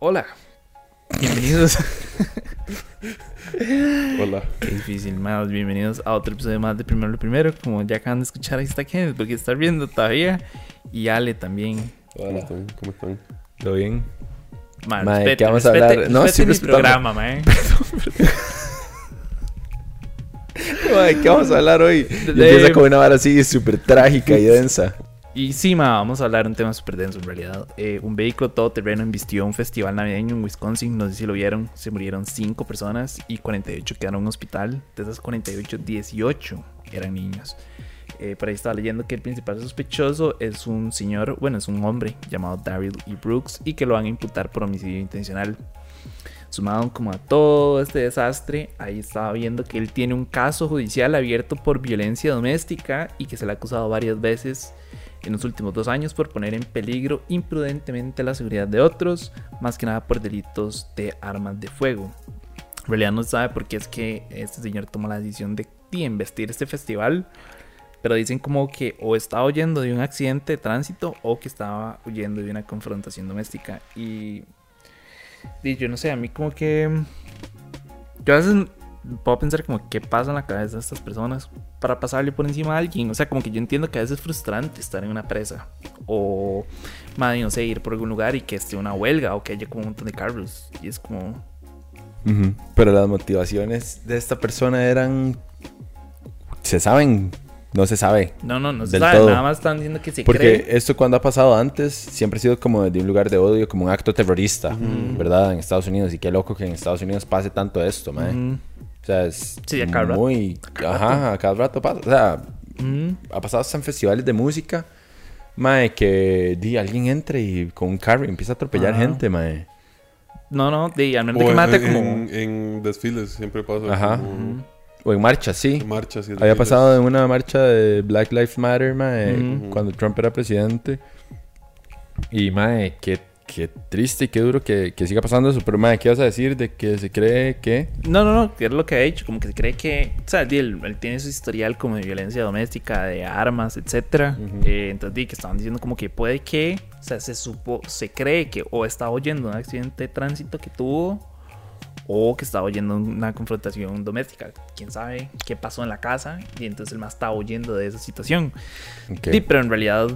Hola. Bienvenidos. Hola. Qué difícil, más. Bienvenidos a otro episodio más de Primero lo Primero. Como ya acaban de escuchar, ahí está Kenneth, porque está viendo todavía. Y Ale también. ¿Cómo están? ¿Cómo están? ¿Todo bien? Man, Mae, respete, ¿qué vamos a respete- hablar? No, respete sí, mi programa, mae. Ay, ¿Qué vamos a hablar hoy? Y De- Empieza con una vara así súper trágica y densa. Y sí, ma, vamos a hablar de un tema súper denso en realidad. Eh, un vehículo todoterreno embistió un festival navideño en Wisconsin. No sé si lo vieron. Se murieron 5 personas y 48 quedaron en un hospital. De esas 48, 18 eran niños. Eh, por ahí estaba leyendo que el principal sospechoso es un señor, bueno, es un hombre llamado Daryl E. Brooks y que lo van a imputar por homicidio intencional. Sumado como a todo este desastre, ahí estaba viendo que él tiene un caso judicial abierto por violencia doméstica y que se le ha acusado varias veces en los últimos dos años por poner en peligro imprudentemente la seguridad de otros, más que nada por delitos de armas de fuego. En realidad no se sabe por qué es que este señor tomó la decisión de, de investir este festival, pero dicen como que o estaba huyendo de un accidente de tránsito o que estaba huyendo de una confrontación doméstica. Y, y yo no sé, a mí como que... Yo a veces puedo pensar como qué pasa en la cabeza de estas personas para pasarle por encima a alguien. O sea, como que yo entiendo que a veces es frustrante estar en una presa. O, madre, no sé, ir por algún lugar y que esté una huelga o que haya como un montón de carros. Y es como... Pero las motivaciones de esta persona eran... ¿Se saben? No se sabe. No, no, no se Del sabe. todo. Nada más están diciendo que se Porque cree. esto cuando ha pasado antes siempre ha sido como de un lugar de odio, como un acto terrorista, ¿verdad? En Estados Unidos. Y qué loco que en Estados Unidos pase tanto esto, mae. O sea, es Sí, a cada rato. muy... Cada Ajá, a cada rato pasa. O sea, ha pasado hasta en festivales de música, mae, que di, alguien entre y con un carro y empieza a atropellar gente, mae. No, no, de, al menos O que en, mate en- como... en desfiles siempre pasa. Ajá. como O en marchas, sí. Marchas y Había desfiles. pasado en una marcha de Black Lives Matter, mae, Ujú. cuando Trump era presidente. Y, mae, qué, qué triste y qué duro que, que siga pasando eso. Pero, mae, ¿qué vas a decir de que se cree que... No, no, no, que es lo que ha dicho, como que se cree que, o sea, él, él tiene su historial como de violencia doméstica, de armas, etcétera. Eh, entonces, di, que estaban diciendo como que puede que, o sea, se supo, se cree que o estaba oyendo un accidente de tránsito que tuvo, o que estaba oyendo una confrontación doméstica. Quién sabe qué pasó en la casa, y entonces el más estaba oyendo de esa situación. Ok. Di, pero en realidad,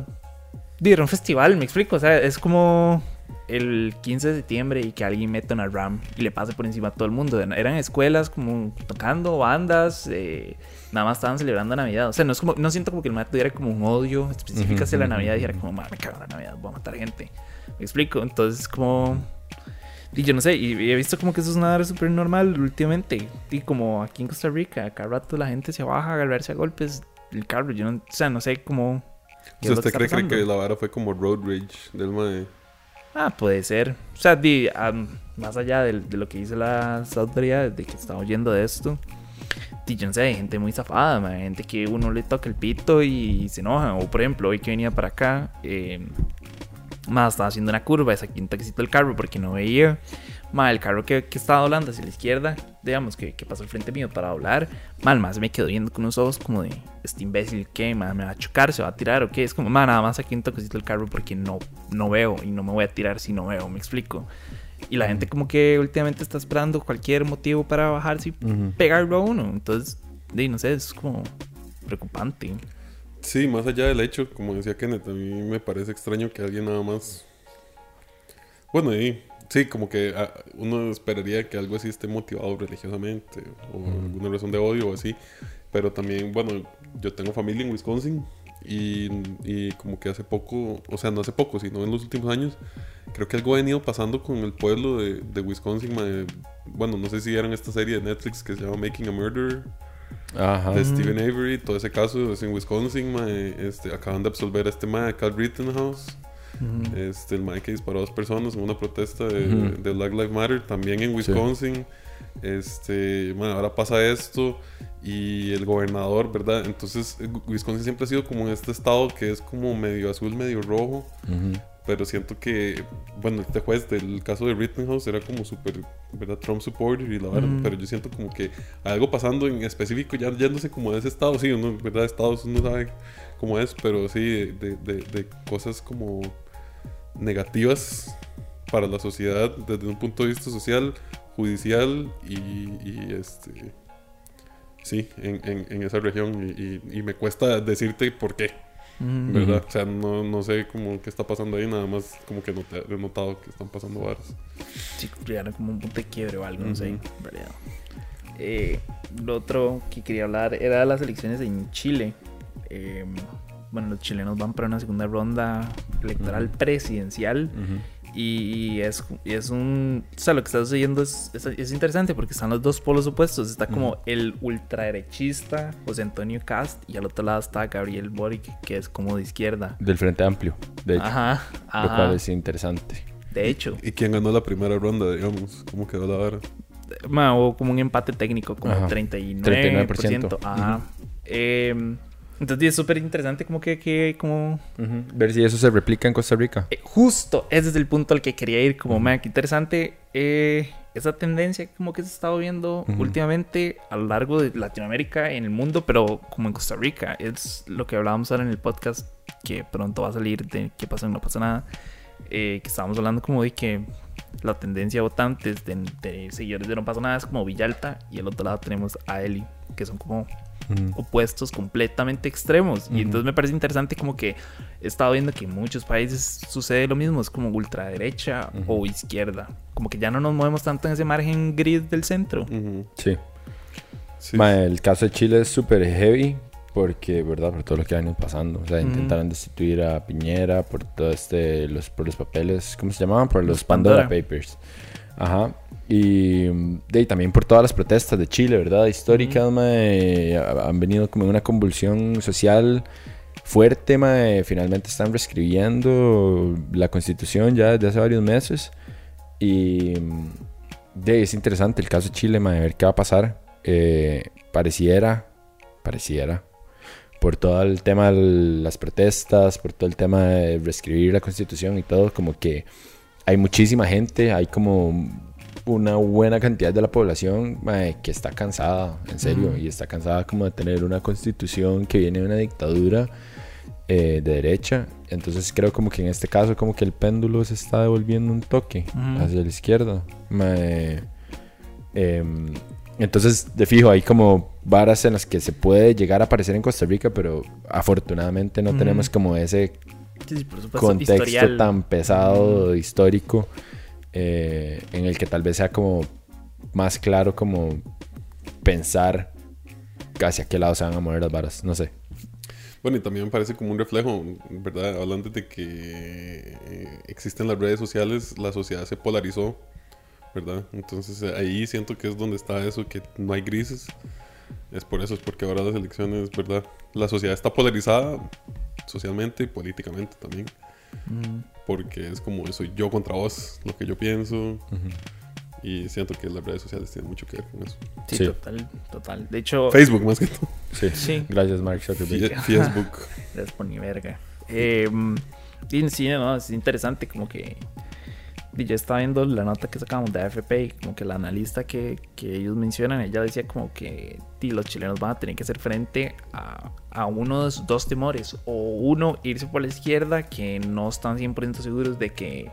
di, era un festival, me explico. O sea, es como el 15 de septiembre y que alguien meta una RAM y le pase por encima a todo el mundo. Eran escuelas como tocando bandas, eh, nada más estaban celebrando Navidad. O sea, no, es como, no siento como que el mate tuviera como un odio específico hacia la ujú, Navidad y dijera como, "Ma, me cago en la Navidad, voy a matar gente. Me explico. Entonces, como. Y yo no sé, y he visto como que eso es una hora súper normal últimamente. Y como aquí en Costa Rica, cada rato la gente se baja a agarrarse a golpes el carro. Yo no, o sea, no sé cómo. O sea, ¿usted cree, cree que la vara fue como road rage del mae? Ah, puede ser. O sea, di, am, más allá del- de, lo que dice las autoridades, de que está oyendo de esto. di, yo no sé, hay gente muy zafada, ma, hay gente que uno le toca el pito y se enoja. O por ejemplo, hoy que venía para acá, eh, más estaba haciendo una curva, saqué un taxito del carro porque no veía. Ma, el carro que, que estaba doblando hacia la izquierda, digamos, que, que pasó al frente mío para doblar, mal más me quedó viendo con unos ojos como de este imbécil que me va a chocar, se va a tirar o qué. Es como, ma, nada más aquí un toquecito del carro porque no, no veo y no me voy a tirar si no veo, me explico. Y la gente como que últimamente está esperando cualquier motivo para bajarse y Ujú. pegarlo a uno. Entonces, no sé, es como preocupante. Sí, más allá del hecho, como decía Kenneth, a mí me parece extraño que alguien nada más... Bueno, y sí, como que ah, uno esperaría que algo así esté motivado religiosamente o alguna razón de odio o así. Pero también, bueno, yo tengo familia en Wisconsin y, y como que hace poco, o sea, no hace poco, sino en los últimos años, creo que algo ha venido pasando con el pueblo de, de Wisconsin. Bueno, no sé si vieron esta serie de Netflix que se llama Making a Murderer Ajá. de Stephen Avery, todo ese caso es en Wisconsin, mae, este, acaban de absolver a este mae, Cal Rittenhouse, Ujú. este, el mae que disparó a dos personas en una protesta de, Ujú. de Black Lives Matter, también en Wisconsin, este, mae, ahora pasa esto, y el gobernador, ¿verdad? Entonces, Wisconsin siempre ha sido como este estado que es como medio azul, medio rojo, Ujú. Pero siento que, bueno, este juez del caso de Rittenhouse era como súper, ¿verdad? Trump supporter y la verdad, Mm. pero yo siento como que algo pasando en específico, ya yéndose como de ese estado, sí, uno, ¿verdad? Estados uno sabe cómo es, pero sí, de, de- de cosas como negativas para la sociedad desde un punto de vista social, judicial y, y, este sí, en, en, en esa región y, y- y me cuesta decirte por qué, Mm. ¿verdad? O sea, no, no sé cómo qué está pasando ahí, nada más como que noté- he notado que están pasando varas. Sí, llegaron como un punto de quiebre o algo, no sé, Ujú. en realidad. Eh, lo otro que quería hablar era de las elecciones en Chile. Eh, bueno, los chilenos van para una segunda ronda electoral presidencial y es, y es un... O sea, lo que está sucediendo es, es, es interesante porque están los dos polos opuestos. Está como Ujú. el ultraderechista José Antonio Cast y al otro lado está Gabriel Boric, que es como de izquierda. Del Frente Amplio, de hecho. Ajá, Lo cual ajá. es interesante. De hecho. ¿Y quién ganó la primera ronda, digamos? ¿Cómo quedó la vara? Ma, hubo como un empate técnico, como Ajá. 39%. 39%. Ajá. Eh, entonces es súper interesante como que, que como... Ujú. Ver si eso se replica en Costa Rica. eh, justo, ese es el punto al que quería ir, como, man, qué interesante eh, esa tendencia como que se ha estado viendo Ujú. últimamente a lo largo de Latinoamérica, en el mundo, pero como en Costa Rica. Es lo que hablábamos ahora en el podcast, que pronto va a salir de qué pasa, no pasa nada. eh, que estábamos hablando como de que la tendencia de votantes de, de seguidores de No Pasa Nada es como Villalta y al otro lado tenemos a Eli, que son como Opuestos completamente extremos. Y entonces me parece interesante como que he estado viendo que en muchos países sucede lo mismo, es como ultraderecha o izquierda. Como que ya no nos movemos tanto en ese margen gris del centro. Sí. Sí. Ma, el caso de Chile es súper heavy porque, ¿verdad? Por todo lo que ha venido pasando. O sea, intentaron destituir a Piñera por todo este, los, por los papeles, ¿cómo se llamaban? Por los, Los Pandora. Pandora. Papers. Ajá. Y, mm, y también por todas las protestas de Chile, ¿verdad? Históricas, ma, eh, ha- han venido como en una convulsión social fuerte, ma, eh, finalmente están reescribiendo la constitución ya desde hace varios meses. Y mm, de, es interesante el caso de Chile, ma, de ver qué va a pasar. Eh, pareciera, pareciera, por todo el tema de las protestas, por todo el tema de reescribir la constitución y todo, como que hay muchísima gente, hay como una buena cantidad de la población mae, que está cansada, en serio, y está cansada como de tener una constitución que viene de una dictadura eh, de derecha. Entonces creo como que en este caso como que el péndulo se está devolviendo un toque hacia la izquierda. Mae, em, entonces, de fijo, hay como varas en las que se puede llegar a aparecer en Costa Rica, pero afortunadamente no tenemos como ese Sí, sí, por supuesto, contexto historial. tan pesado, histórico, eh, en el que tal vez sea como más claro como pensar hacia qué lado se van a mover las varas, no sé. Bueno, y también me parece como un reflejo, ¿verdad? Hablando de que eh, existen las redes sociales, la sociedad se polarizó, ¿verdad? Entonces eh, ahí siento que es donde está eso, que no hay grises. Es por eso, es porque ahora las elecciones, ¿verdad? La sociedad está polarizada socialmente y políticamente también. Porque es como eso, yo contra vos, lo que yo pienso. Y siento que las redes sociales tienen mucho que ver con eso. Sí, Sí. total, total. De hecho, Facebook más que todo. Sí. Sí. Gracias, Mark Zuckerberg. Facebook. Gracias por ni verga. Eh, sí, no, es interesante como que... y yo estaba viendo la nota que sacamos de AFP y como que la analista que, que ellos mencionan, ella decía como que los chilenos van a tener que hacer frente a, a uno de sus dos temores. O uno, irse por la izquierda, que no están 100% seguros de que,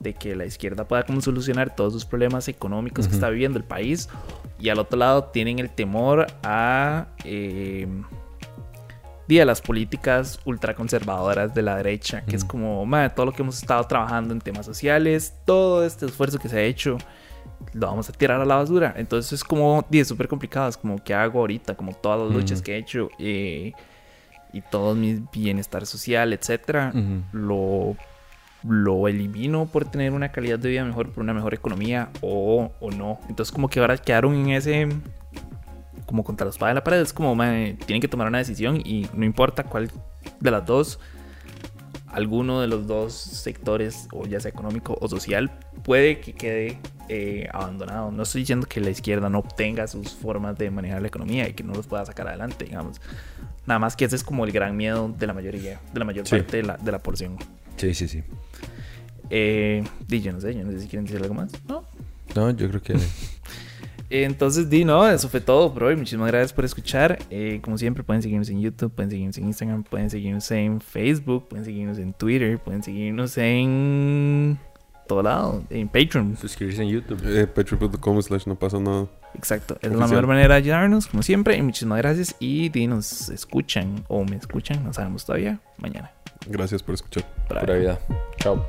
de que la izquierda pueda como solucionar todos sus problemas económicos que Ujú. está viviendo el país. Y al otro lado tienen el temor a... eh, día las políticas ultraconservadoras de la derecha, que es Ujú. como "Ma, todo lo que hemos estado trabajando en temas sociales, todo este esfuerzo que se ha hecho, lo vamos a tirar a la basura. Entonces es como, es súper complicado, es como, ¿qué hago ahorita? Como todas las luchas Ujú. que he hecho eh, y todo mi bienestar social, etcétera, Ujú. lo, lo elimino por tener una calidad de vida mejor, por una mejor economía o, o no. Entonces como que ahora quedaron en ese como contra la espada de la pared. Es como, mae, tienen que tomar una decisión y no importa cuál de las dos, alguno de los dos sectores, o ya sea económico o social, puede que quede eh, abandonado. No estoy diciendo que la izquierda no obtenga sus formas de manejar la economía y que no los pueda sacar adelante, digamos. Nada más que ese es como el gran miedo de la mayoría, de la mayor Sí. parte de la, de la porción. Sí, sí, sí. Eh, di, yo no sé, yo no sé si quieren decir algo más. No, No, yo creo que... Entonces, Di, no, eso fue todo por hoy. Muchísimas gracias por escuchar. Eh, como siempre, pueden seguirnos en YouTube, pueden seguirnos en Instagram, pueden seguirnos en Facebook, pueden seguirnos en Twitter, pueden seguirnos en todo lado. En Patreon. Suscribirse en YouTube. Eh, Patreon.com slash no pasa nada. Exacto. Es la mejor manera de ayudarnos, como siempre. Y muchísimas gracias. Y di, nos escuchan o me escuchan, no sabemos todavía. Mañana. Gracias por escuchar. Vida. Chao.